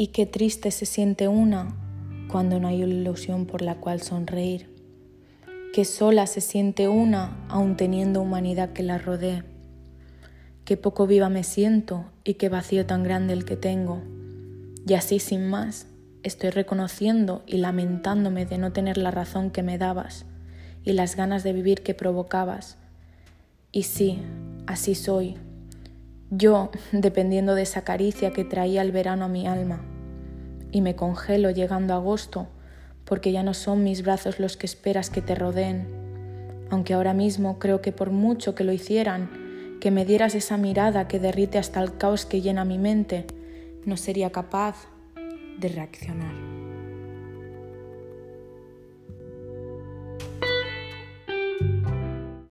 Y qué triste se siente una cuando no hay ilusión por la cual sonreír. Qué sola se siente una aun teniendo humanidad que la rodee. Qué poco viva me siento y qué vacío tan grande el que tengo. Y así sin más, estoy reconociendo y lamentándome de no tener la razón que me dabas y las ganas de vivir que provocabas. Y sí, así soy. Yo, dependiendo de esa caricia que traía el verano a mi alma. Y me congelo llegando a agosto, porque ya no son mis brazos los que esperas que te rodeen. Aunque ahora mismo creo que por mucho que lo hicieran, que me dieras esa mirada que derrite hasta el caos que llena mi mente, no sería capaz de reaccionar.